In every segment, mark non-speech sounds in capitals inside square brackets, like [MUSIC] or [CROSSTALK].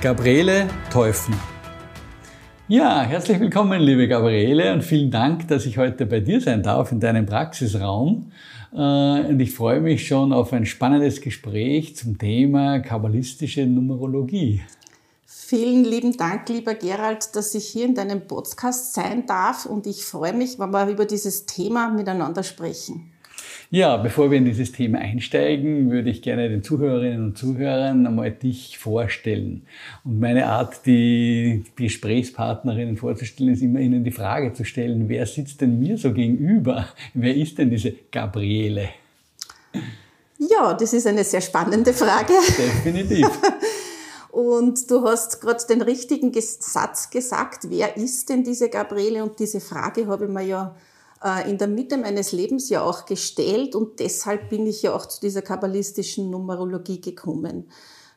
Gabriele Teufen. Ja, herzlich willkommen, liebe Gabriele, und vielen Dank, dass ich heute bei dir sein darf in deinem Praxisraum. Äh, und ich freue mich schon auf ein spannendes Gespräch zum Thema kabbalistische Numerologie. Vielen lieben Dank, lieber Gerald, dass ich hier in deinem Podcast sein darf und ich freue mich, wenn wir über dieses Thema miteinander sprechen. Ja, bevor wir in dieses Thema einsteigen, würde ich gerne den Zuhörerinnen und Zuhörern einmal dich vorstellen. Und meine Art, die Gesprächspartnerinnen vorzustellen, ist immer ihnen die Frage zu stellen, wer sitzt denn mir so gegenüber? Wer ist denn diese Gabriele? Ja, das ist eine sehr spannende Frage. Definitiv. [LAUGHS] Und du hast gerade den richtigen Satz gesagt, wer ist denn diese Gabriele? Und diese Frage habe ich mir ja in der Mitte meines Lebens ja auch gestellt und deshalb bin ich ja auch zu dieser kabbalistischen Numerologie gekommen,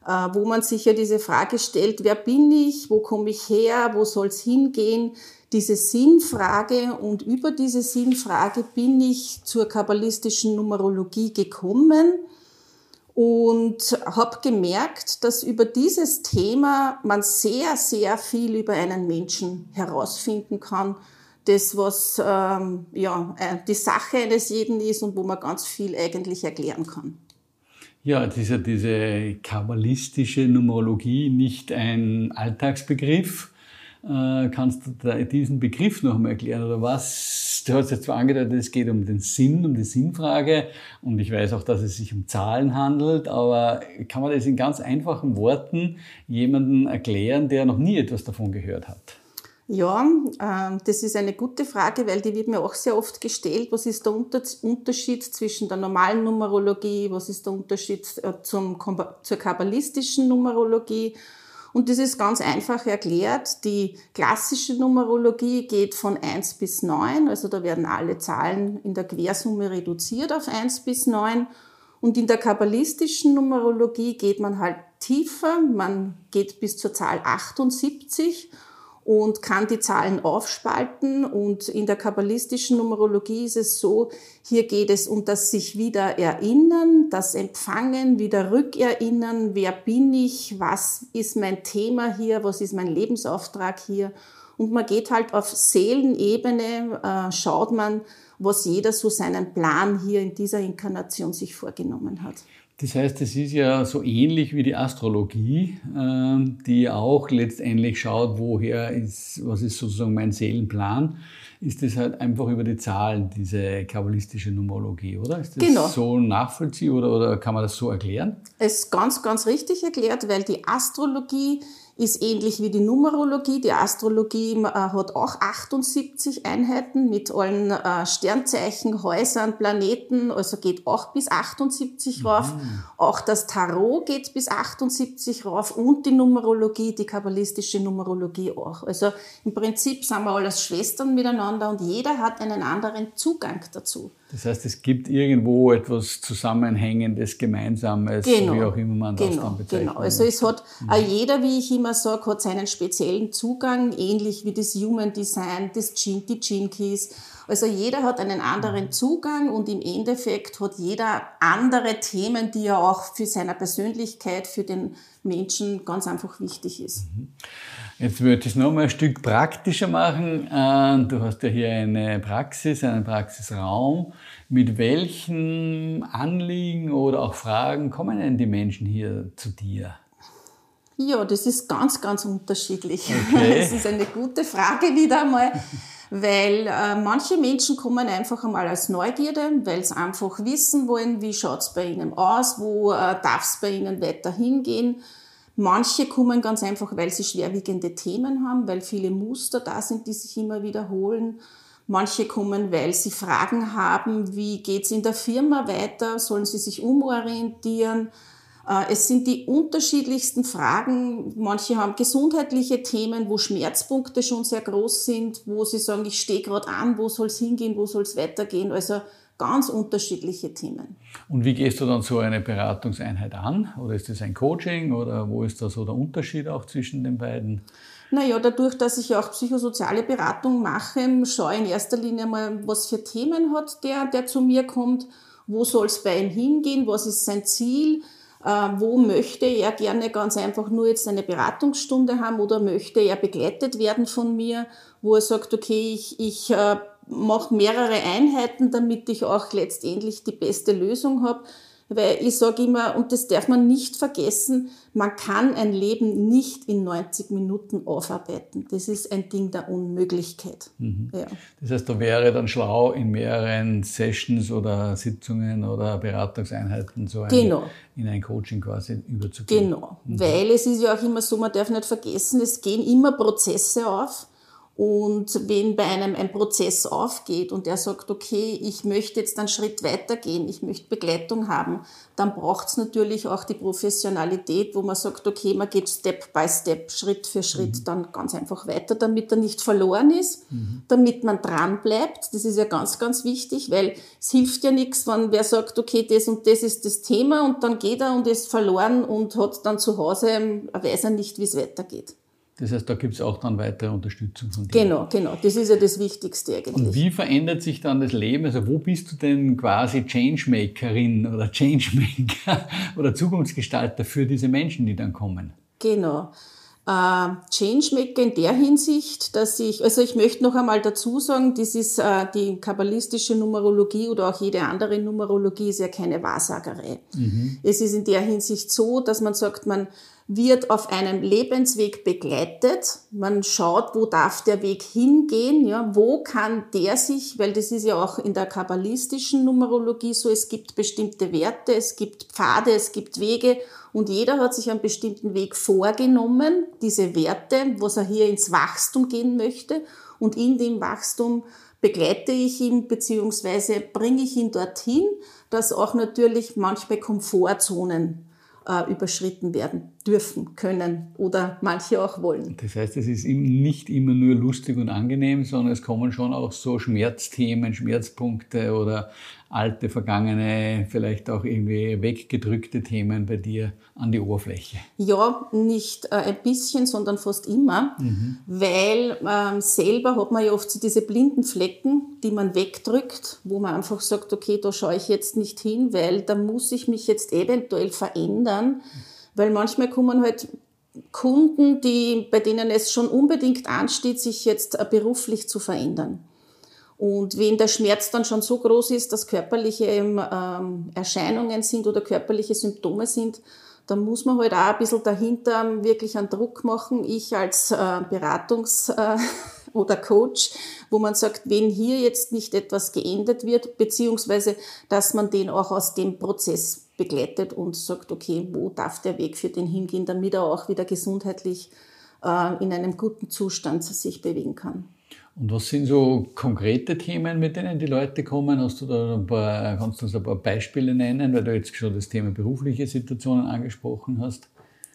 äh, wo man sich ja diese Frage stellt, wer bin ich, wo komme ich her, wo soll es hingehen, diese Sinnfrage und über diese Sinnfrage bin ich zur kabbalistischen Numerologie gekommen und habe gemerkt, dass über dieses Thema man sehr, sehr viel über einen Menschen herausfinden kann. Das, was ähm, ja, äh, die Sache eines jeden ist und wo man ganz viel eigentlich erklären kann. Ja, jetzt ist ja diese kabbalistische Numerologie nicht ein Alltagsbegriff. Äh, kannst du diesen Begriff noch einmal erklären oder was Du hast jetzt zwar angedeutet, es geht um den Sinn, um die Sinnfrage und ich weiß auch, dass es sich um Zahlen handelt, aber kann man das in ganz einfachen Worten jemandem erklären, der noch nie etwas davon gehört hat? Ja, äh, das ist eine gute Frage, weil die wird mir auch sehr oft gestellt. Was ist der Unterschied zwischen der normalen Numerologie? Was ist der Unterschied äh, zum, zur kabbalistischen Numerologie? Und das ist ganz einfach erklärt. Die klassische Numerologie geht von 1 bis 9, also da werden alle Zahlen in der Quersumme reduziert auf 1 bis 9. Und in der kabbalistischen Numerologie geht man halt tiefer, man geht bis zur Zahl 78 und kann die Zahlen aufspalten. Und in der kabbalistischen Numerologie ist es so, hier geht es um das sich wieder erinnern, das Empfangen, wieder rückerinnern, wer bin ich, was ist mein Thema hier, was ist mein Lebensauftrag hier. Und man geht halt auf Seelenebene, äh, schaut man, was jeder so seinen Plan hier in dieser Inkarnation sich vorgenommen hat. Das heißt, es ist ja so ähnlich wie die Astrologie, ähm, die auch letztendlich schaut, woher ist, was ist sozusagen mein Seelenplan. Ist das halt einfach über die Zahlen, diese kabbalistische Numerologie, oder? Ist das genau. so nachvollziehbar oder, oder kann man das so erklären? Es ist ganz, ganz richtig erklärt, weil die Astrologie ist ähnlich wie die Numerologie. Die Astrologie äh, hat auch 78 Einheiten mit allen äh, Sternzeichen, Häusern, Planeten, also geht auch bis 78 mhm. Auch das Tarot geht bis 78 rauf und die Numerologie, die kabbalistische Numerologie auch. Also im Prinzip sind wir alles Schwestern miteinander und jeder hat einen anderen Zugang dazu. Das heißt, es gibt irgendwo etwas Zusammenhängendes, Gemeinsames, genau, wie auch immer man das genau, dann bezeichnet. Genau, also es hat mhm. jeder, wie ich immer sage, hat seinen speziellen Zugang, ähnlich wie das Human Design, das Gene, die Gene Keys. Also jeder hat einen anderen mhm. Zugang und im Endeffekt hat jeder andere Themen, die er auch für seine Persönlichkeit, für den Menschen ganz einfach wichtig ist. Mhm. Jetzt würde ich es nochmal ein Stück praktischer machen. Äh, du hast ja hier eine Praxis, einen Praxisraum. Mit welchen Anliegen oder auch Fragen kommen denn die Menschen hier zu dir? Ja, das ist ganz, ganz unterschiedlich. Okay. [LAUGHS] Das ist eine gute Frage wieder einmal, weil äh, manche Menschen kommen einfach einmal als Neugierde, weil sie einfach wissen wollen, wie schaut es bei ihnen aus, wo äh, darf es bei ihnen weiter hingehen. Manche kommen ganz einfach, weil sie schwerwiegende Themen haben, weil viele Muster da sind, die sich immer wiederholen. Manche kommen, weil sie Fragen haben, wie geht's in der Firma weiter, sollen sie sich umorientieren. Äh, es sind die unterschiedlichsten Fragen. Manche haben gesundheitliche Themen, wo Schmerzpunkte schon sehr groß sind, wo sie sagen, ich stehe gerade an, wo soll es hingehen, wo soll es weitergehen. Also ganz unterschiedliche Themen. Und wie gehst du dann so eine Beratungseinheit an? Oder ist das ein Coaching oder wo ist da so der Unterschied auch zwischen den beiden? Naja, dadurch, dass ich ja auch psychosoziale Beratung mache, schaue ich in erster Linie mal, was für Themen hat der, der zu mir kommt, wo soll es bei ihm hingehen, was ist sein Ziel, äh, wo möchte er gerne ganz einfach nur jetzt eine Beratungsstunde haben oder möchte er begleitet werden von mir, wo er sagt, okay, ich, ich äh, mache mehrere Einheiten, damit ich auch letztendlich die beste Lösung habe. Weil ich sage immer, und das darf man nicht vergessen, man kann ein Leben nicht in 90 Minuten aufarbeiten. Das ist ein Ding der Unmöglichkeit. Mhm. Ja. Das heißt, da wäre dann schlau, in mehreren Sessions oder Sitzungen oder Beratungseinheiten so ein, genau. in ein Coaching quasi überzugehen. Genau, mhm. weil es ist ja auch immer so, man darf nicht vergessen, es gehen immer Prozesse auf und wenn bei einem ein Prozess aufgeht und er sagt, okay, ich möchte jetzt einen Schritt weitergehen, ich möchte Begleitung haben, dann braucht es natürlich auch die Professionalität, wo man sagt, okay, man geht Step by Step, Schritt für Schritt mhm. dann ganz einfach weiter, damit er nicht verloren ist, mhm. damit man dran bleibt. Das ist ja ganz, ganz wichtig, weil es hilft ja nichts, wenn wer sagt, okay, das und das ist das Thema und dann geht er und ist verloren und hat dann zu Hause, weiß er nicht, wie es weitergeht. Das heißt, da gibt es auch dann weitere Unterstützung von dir. Genau, genau. Das ist ja das Wichtigste eigentlich. Und wie verändert sich dann das Leben? Also wo bist du denn quasi Changemakerin oder Changemaker [LAUGHS] oder Zukunftsgestalter für diese Menschen, die dann kommen? Genau. Äh, Changemaker in der Hinsicht, dass ich, also ich möchte noch einmal dazu sagen, das ist äh, die kabbalistische Numerologie oder auch jede andere Numerologie ist ja keine Wahrsagerei. Mhm. Es ist in der Hinsicht so, dass man sagt, man wird auf einem Lebensweg begleitet. Man schaut, wo darf der Weg hingehen, ja, wo kann der sich, weil das ist ja auch in der kabbalistischen Numerologie so, es gibt bestimmte Werte, es gibt Pfade, es gibt Wege und jeder hat sich einen bestimmten Weg vorgenommen, diese Werte, was er hier ins Wachstum gehen möchte und in dem Wachstum begleite ich ihn beziehungsweise bringe ich ihn dorthin, dass auch natürlich manchmal Komfortzonen äh, überschritten werden dürfen, können oder manche auch wollen. Das heißt, es ist nicht immer nur lustig und angenehm, sondern es kommen schon auch so Schmerzthemen, Schmerzpunkte oder alte, vergangene, vielleicht auch irgendwie weggedrückte Themen bei dir an die Oberfläche? Ja, nicht äh, ein bisschen, sondern fast immer, mhm. weil ähm, selber hat man ja oft so diese blinden Flecken, die man wegdrückt, wo man einfach sagt, okay, da schaue ich jetzt nicht hin, weil da muss ich mich jetzt eventuell verändern, weil manchmal kommen halt Kunden, die, bei denen es schon unbedingt ansteht, sich jetzt äh, beruflich zu verändern. Und wenn der Schmerz dann schon so groß ist, dass körperliche ähm, Erscheinungen sind oder körperliche Symptome sind, dann muss man halt auch ein bisschen dahinter wirklich einen Druck machen. Ich als äh, Beratungs- äh, [LAUGHS] oder Coach, wo man sagt, wenn hier jetzt nicht etwas geändert wird, beziehungsweise dass man den auch aus dem Prozess begleitet und sagt, okay, wo darf der Weg für den hingehen, damit er auch wieder gesundheitlich äh, in einem guten Zustand sich bewegen kann. Und was sind so konkrete Themen, mit denen die Leute kommen? Hast du da ein paar, kannst du uns ein paar Beispiele nennen, weil du jetzt schon das Thema berufliche Situationen angesprochen hast?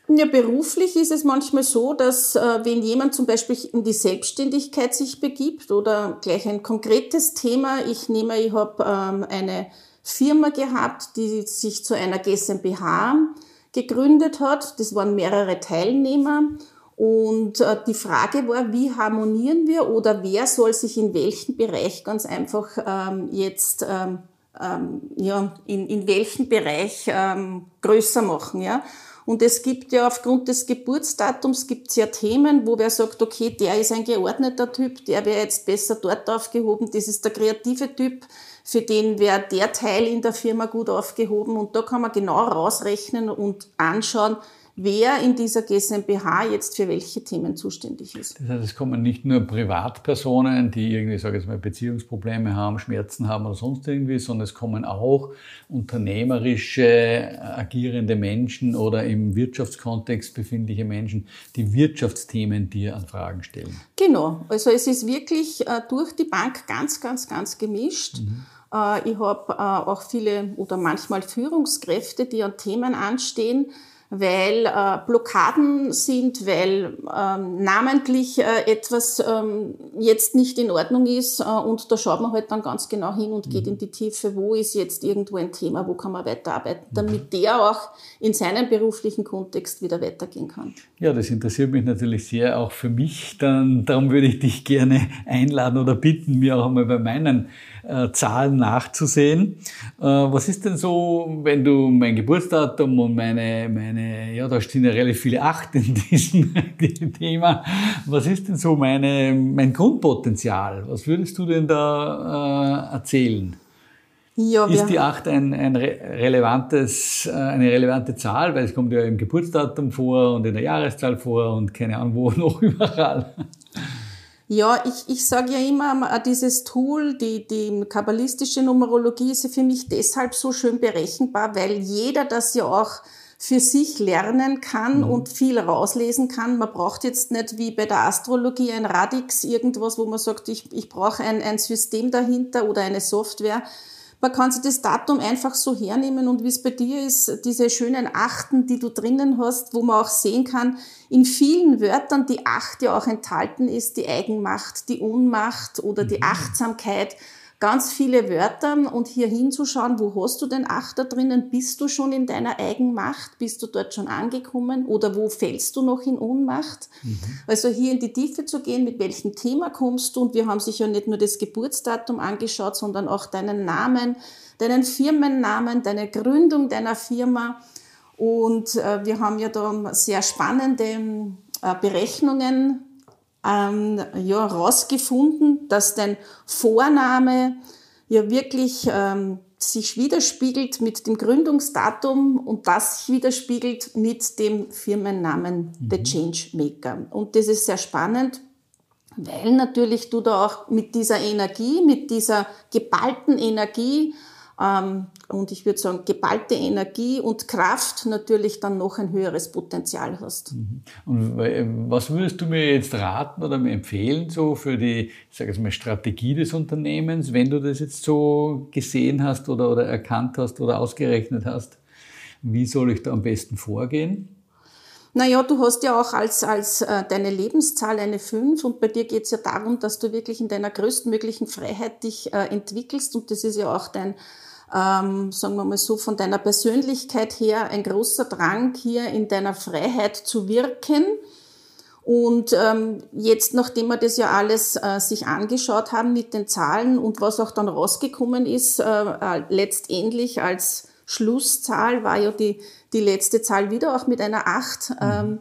Ja, beruflich ist es manchmal so, dass äh, wenn jemand zum Beispiel in die Selbstständigkeit sich begibt oder gleich ein konkretes Thema, ich nehme, ich habe ähm, eine Firma gehabt, die sich zu einer GmbH gegründet hat. Das waren mehrere Teilnehmer und äh, die Frage war, wie harmonieren wir oder wer soll sich in welchem Bereich ganz einfach ähm, jetzt ähm, ähm, ja, in, in welchem Bereich ähm, größer machen. Ja? Und es gibt ja aufgrund des Geburtsdatums gibt's ja Themen, wo wer sagt, okay, der ist ein geordneter Typ, der wäre jetzt besser dort aufgehoben, das ist der kreative Typ, für den wäre der Teil in der Firma gut aufgehoben. Und da kann man genau rausrechnen und anschauen, wer in dieser GmbH jetzt für welche Themen zuständig ist. Das heißt, es kommen nicht nur Privatpersonen, die irgendwie, sage ich jetzt mal, Beziehungsprobleme haben, Schmerzen haben oder sonst irgendwie, sondern es kommen auch unternehmerische, agierende Menschen oder im Wirtschaftskontext befindliche Menschen, die Wirtschaftsthemen dir an Fragen stellen. Genau. Also es ist wirklich äh, durch die Bank ganz, ganz, ganz gemischt. Mhm. Äh, ich habe äh, auch viele oder manchmal Führungskräfte, die an Themen anstehen, weil äh, Blockaden sind, weil ähm, namentlich äh, etwas ähm, jetzt nicht in Ordnung ist äh, und da schaut man halt dann ganz genau hin und geht mhm. in die Tiefe, wo ist jetzt irgendwo ein Thema, wo kann man weiterarbeiten, mhm. damit der auch in seinem beruflichen Kontext wieder weitergehen kann. Ja, das interessiert mich natürlich sehr, auch für mich. Dann, darum würde ich dich gerne einladen oder bitten, mir auch einmal bei meinen äh, Zahlen nachzusehen. Äh, was ist denn so, wenn du mein Geburtsdatum und meine, meine, ja, da stehen ja relativ viele Acht in diesem [LAUGHS] Thema. Was ist denn so meine, mein Grundpotenzial? Was würdest du denn da äh, erzählen? Ja, ist die 8 ein, ein relevantes, äh, eine relevante Zahl, weil es kommt ja im Geburtsdatum vor und in der Jahreszahl vor und keine Ahnung wo [LAUGHS] noch überall. Ja, ich, ich sage ja immer, dieses Tool, die, die kabbalistische Numerologie ist ja für mich deshalb so schön berechenbar, weil jeder das ja auch für sich lernen kann mhm. und viel rauslesen kann. Man braucht jetzt nicht wie bei der Astrologie ein Radix, irgendwas, wo man sagt, ich, ich brauche ein, ein System dahinter oder eine Software, man kann sich das Datum einfach so hernehmen und wie es bei dir ist, diese schönen Achten, die du drinnen hast, wo man auch sehen kann, in vielen Wörtern die Acht ja auch enthalten ist, die Eigenmacht, die Unmacht oder die mhm. Achtsamkeit ganz viele Wörter und hier hinzuschauen, wo hast du den Achter drinnen? Bist du schon in deiner Eigenmacht? Bist du dort schon angekommen? Oder wo fällst du noch in Ohnmacht? Mhm. Also hier in die Tiefe zu gehen, mit welchem Thema kommst du? Und wir haben sich ja nicht nur das Geburtsdatum angeschaut, sondern auch deinen Namen, deinen Firmennamen, deine Gründung deiner Firma. Und äh, wir haben ja da sehr spannende äh, Berechnungen ähm, ja, rausgefunden, dass dein Vorname ja wirklich ähm, sich widerspiegelt mit dem Gründungsdatum und das sich widerspiegelt mit dem Firmennamen mhm. The Changemaker. Und das ist sehr spannend, weil natürlich du da auch mit dieser Energie, mit dieser geballten Energie und ich würde sagen, geballte Energie und Kraft natürlich dann noch ein höheres Potenzial hast. Mhm. Und was würdest du mir jetzt raten oder mir empfehlen, so für die, ich sage jetzt mal, Strategie des Unternehmens, wenn du das jetzt so gesehen hast oder, oder erkannt hast oder ausgerechnet hast? Wie soll ich da am besten vorgehen? Naja, du hast ja auch als, als äh, deine Lebenszahl eine 5 und bei dir geht es ja darum, dass du wirklich in deiner größtmöglichen Freiheit dich äh, entwickelst und das ist ja auch dein ähm, sagen wir mal so, von deiner Persönlichkeit her ein großer Drang, hier in deiner Freiheit zu wirken. Und ähm, jetzt, nachdem wir das ja alles äh, sich angeschaut haben mit den Zahlen und was auch dann rausgekommen ist, äh, äh, letztendlich als Schlusszahl war ja die, die letzte Zahl wieder auch mit einer 8. Ähm,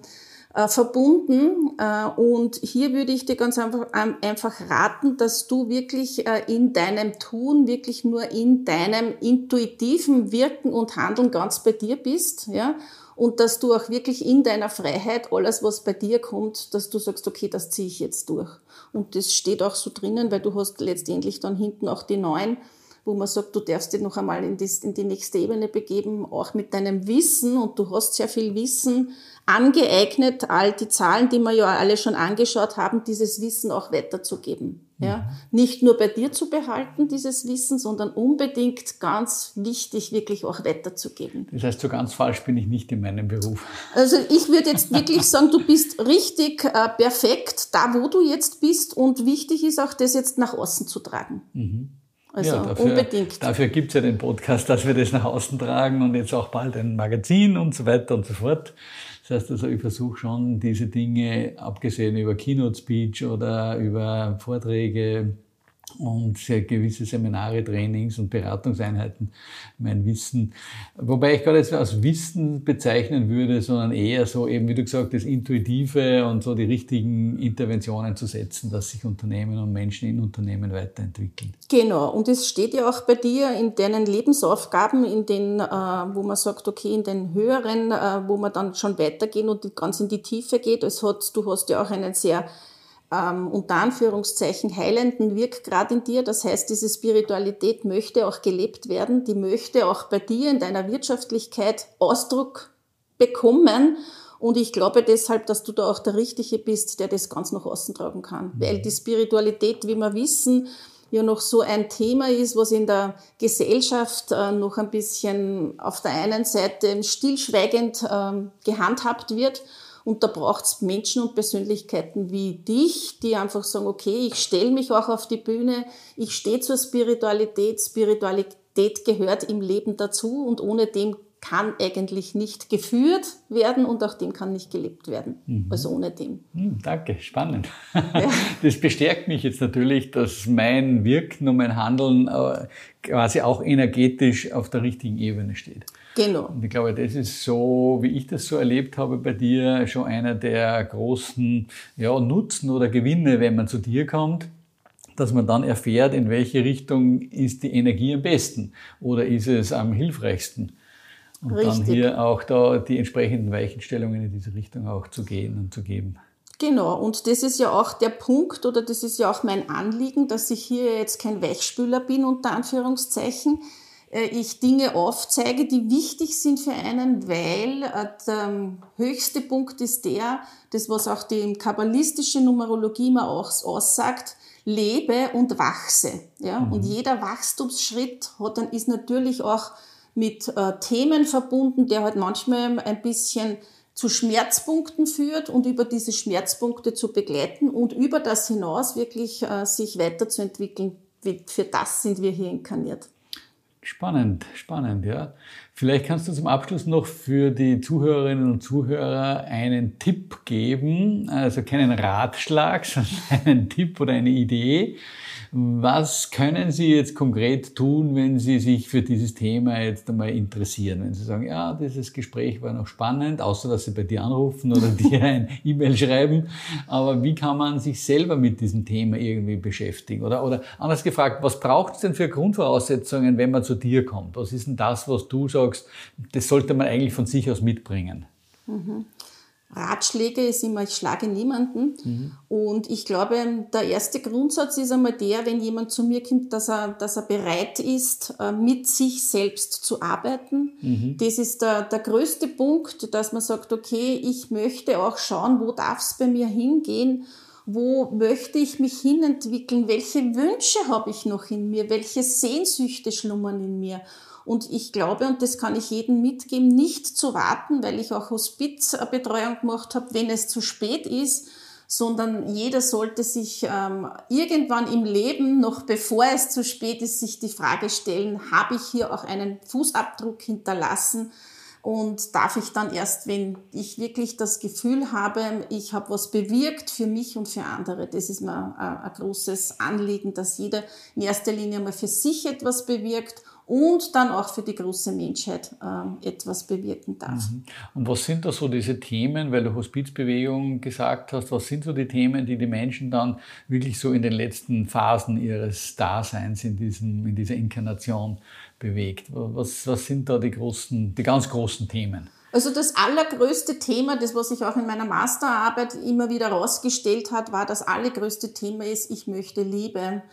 äh, verbunden. Äh, und hier würde ich dir ganz einfach, ähm, einfach raten, dass du wirklich äh, in deinem Tun, wirklich nur in deinem intuitiven Wirken und Handeln ganz bei dir bist, ja. Und dass du auch wirklich in deiner Freiheit alles, was bei dir kommt, dass du sagst, okay, das ziehe ich jetzt durch. Und das steht auch so drinnen, weil du hast letztendlich dann hinten auch die neuen wo man sagt, du darfst dich noch einmal in die, in die nächste Ebene begeben, auch mit deinem Wissen und du hast sehr viel Wissen angeeignet, all die Zahlen, die wir ja alle schon angeschaut haben, dieses Wissen auch weiterzugeben. Ja, mhm. nicht nur bei dir zu behalten, dieses Wissen, sondern unbedingt ganz wichtig, wirklich auch weiterzugeben. Das heißt, so ganz falsch bin ich nicht in meinem Beruf. Also ich würde jetzt wirklich sagen, du bist richtig äh, perfekt da, wo du jetzt bist und wichtig ist auch, das jetzt nach außen zu tragen. Mhm. Also ja, dafür, unbedingt. Dafür gibt es ja den Podcast, dass wir das nach außen tragen und jetzt auch bald ein Magazin und so weiter und so fort. Das heißt also, ich versuche schon diese Dinge, abgesehen über Keynote Speech oder über Vorträge, und sehr gewisse Seminare, Trainings und Beratungseinheiten mein Wissen, wobei ich gar nicht als Wissen bezeichnen würde, sondern eher so eben, wie du gesagt das Intuitive und so die richtigen Interventionen zu setzen, dass sich Unternehmen und Menschen in Unternehmen weiterentwickeln. Genau, und es steht ja auch bei dir in deinen Lebensaufgaben, in den, äh, wo man sagt, okay, in den höheren, äh, wo man dann schon weitergehen und ganz in die Tiefe geht. Es hat, du hast ja auch einen sehr ähm, unter Anführungszeichen heilenden Wirkgrad in dir. Das heißt, diese Spiritualität möchte auch gelebt werden, die möchte auch bei dir in deiner Wirtschaftlichkeit Ausdruck bekommen. Und ich glaube deshalb, dass du da auch der Richtige bist, der das ganz nach außen tragen kann. Mhm. Weil die Spiritualität, wie wir wissen, ja noch so ein Thema ist, was in der Gesellschaft äh, noch ein bisschen auf der einen Seite stillschweigend äh, gehandhabt wird. Und da braucht es Menschen und Persönlichkeiten wie dich, die einfach sagen, okay, ich stelle mich auch auf die Bühne, ich stehe zur Spiritualität, Spiritualität gehört im Leben dazu und ohne dem kann eigentlich nicht geführt werden und auch dem kann nicht gelebt werden. Mhm. Also ohne dem. Mhm, danke, spannend. Ja. [LAUGHS] Das bestärkt mich jetzt natürlich, dass mein Wirken und mein Handeln äh, quasi auch energetisch auf der richtigen Ebene steht. Genau. Und ich glaube, das ist so, wie ich das so erlebt habe bei dir, schon einer der großen ja, Nutzen oder Gewinne, wenn man zu dir kommt dass man dann erfährt, in welche Richtung ist die Energie am besten oder ist es am hilfreichsten. Und Richtig. dann hier auch da die entsprechenden Weichenstellungen in diese Richtung auch zu gehen und zu geben. Genau, und das ist ja auch der Punkt oder das ist ja auch mein Anliegen, dass ich hier jetzt kein Weichspüler bin, unter Anführungszeichen. Äh, ich Dinge aufzeige, die wichtig sind für einen, weil äh, der höchste Punkt ist der, das was auch die kabbalistische Numerologie immer auch aussagt, lebe und wachse. Ja? Mhm. Und jeder Wachstumsschritt hat dann, ist natürlich auch mit äh, Themen verbunden, der halt manchmal ein bisschen zu Schmerzpunkten führt und über diese Schmerzpunkte zu begleiten und über das hinaus wirklich äh, sich weiterzuentwickeln. Für das sind wir hier inkarniert. Spannend, spannend, ja. Vielleicht kannst du zum Abschluss noch für die Zuhörerinnen und Zuhörer einen Tipp geben, also keinen Ratschlag, [LAUGHS] sondern einen Tipp oder eine Idee, was können Sie jetzt konkret tun, wenn Sie sich für dieses Thema jetzt einmal interessieren? Wenn Sie sagen, ja, dieses Gespräch war noch spannend, außer dass Sie bei dir anrufen oder [LAUGHS] dir ein E-Mail schreiben. Aber wie kann man sich selber mit diesem Thema irgendwie beschäftigen? Oder, oder anders gefragt, was braucht es denn für Grundvoraussetzungen, wenn man zu dir kommt? Was ist denn das, was du sagst, das sollte man eigentlich von sich aus mitbringen? Mhm. Ratschläge ist immer, ich schlage niemanden. Mhm. Und ich glaube, der erste Grundsatz ist einmal der, wenn jemand zu mir kommt, dass er, dass er bereit ist, äh, mit sich selbst zu arbeiten. Mhm. Das ist der, der größte Punkt, dass man sagt, okay, ich möchte auch schauen, wo darf es bei mir hingehen, wo möchte ich mich hinentwickeln, welche Wünsche habe ich noch in mir, welche Sehnsüchte schlummern in mir. Und ich glaube, und das kann ich jedem mitgeben, nicht zu warten, weil ich auch Hospizbetreuung gemacht habe, wenn es zu spät ist, sondern jeder sollte sich ähm, irgendwann im Leben, noch bevor es zu spät ist, sich die Frage stellen, habe ich hier auch einen Fußabdruck hinterlassen? Und darf ich dann erst, wenn ich wirklich das Gefühl habe, ich habe was bewirkt für mich und für andere, das ist mir ein, ein großes Anliegen, dass jeder in erster Linie mal für sich etwas bewirkt und dann auch für die große Menschheit äh, etwas bewirken darf. Mhm. Und was sind da so diese Themen, weil du Hospizbewegung gesagt hast, was sind so die Themen, die die Menschen dann wirklich so in den letzten Phasen ihres Daseins in, diesem, in dieser Inkarnation bewegt? Was, was sind da die großen, die ganz großen Themen? Also das allergrößte Thema, das was sich auch in meiner Masterarbeit immer wieder herausgestellt hat, war das allergrößte Thema ist, ich möchte Liebe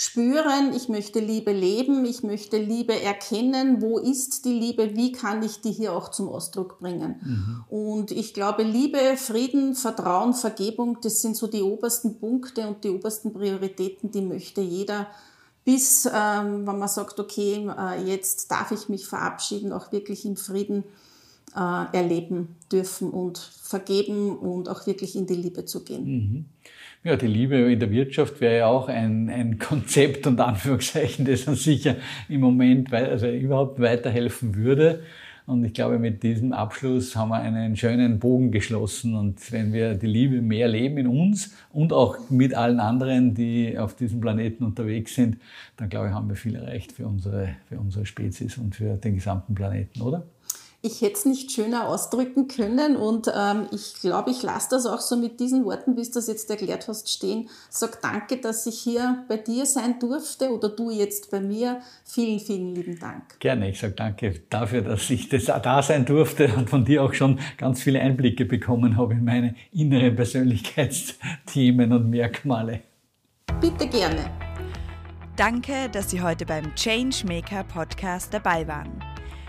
spüren, ich möchte Liebe leben, ich möchte Liebe erkennen, wo ist die Liebe, wie kann ich die hier auch zum Ausdruck bringen. Mhm. Und ich glaube, Liebe, Frieden, Vertrauen, Vergebung, das sind so die obersten Punkte und die obersten Prioritäten, die möchte jeder bis, ähm, wenn man sagt, okay, äh, jetzt darf ich mich verabschieden, auch wirklich im Frieden äh, erleben dürfen und vergeben und auch wirklich in die Liebe zu gehen. Mhm. Ja, die Liebe in der Wirtschaft wäre ja auch ein, ein [LAUGHS] Konzept und Anführungszeichen, das uns sicher im Moment also überhaupt weiterhelfen würde. Und ich glaube, mit diesem Abschluss haben wir einen schönen Bogen geschlossen. Und wenn wir die Liebe mehr leben in uns und auch mit allen anderen, die auf diesem Planeten unterwegs sind, dann glaube ich, haben wir viel erreicht für unsere, für unsere Spezies und für den gesamten Planeten, oder? Ich hätte es nicht schöner ausdrücken können und ähm, ich glaube, ich lasse das auch so mit diesen Worten, wie du das jetzt erklärt hast, stehen. Sag danke, dass ich hier bei dir sein durfte oder du jetzt bei mir. Vielen, vielen lieben Dank. Gerne, ich sage danke dafür, dass ich das da sein durfte und von dir auch schon ganz viele Einblicke bekommen habe in meine inneren Persönlichkeitsthemen und Merkmale. Bitte gerne. Danke, dass Sie heute beim Changemaker Podcast dabei waren.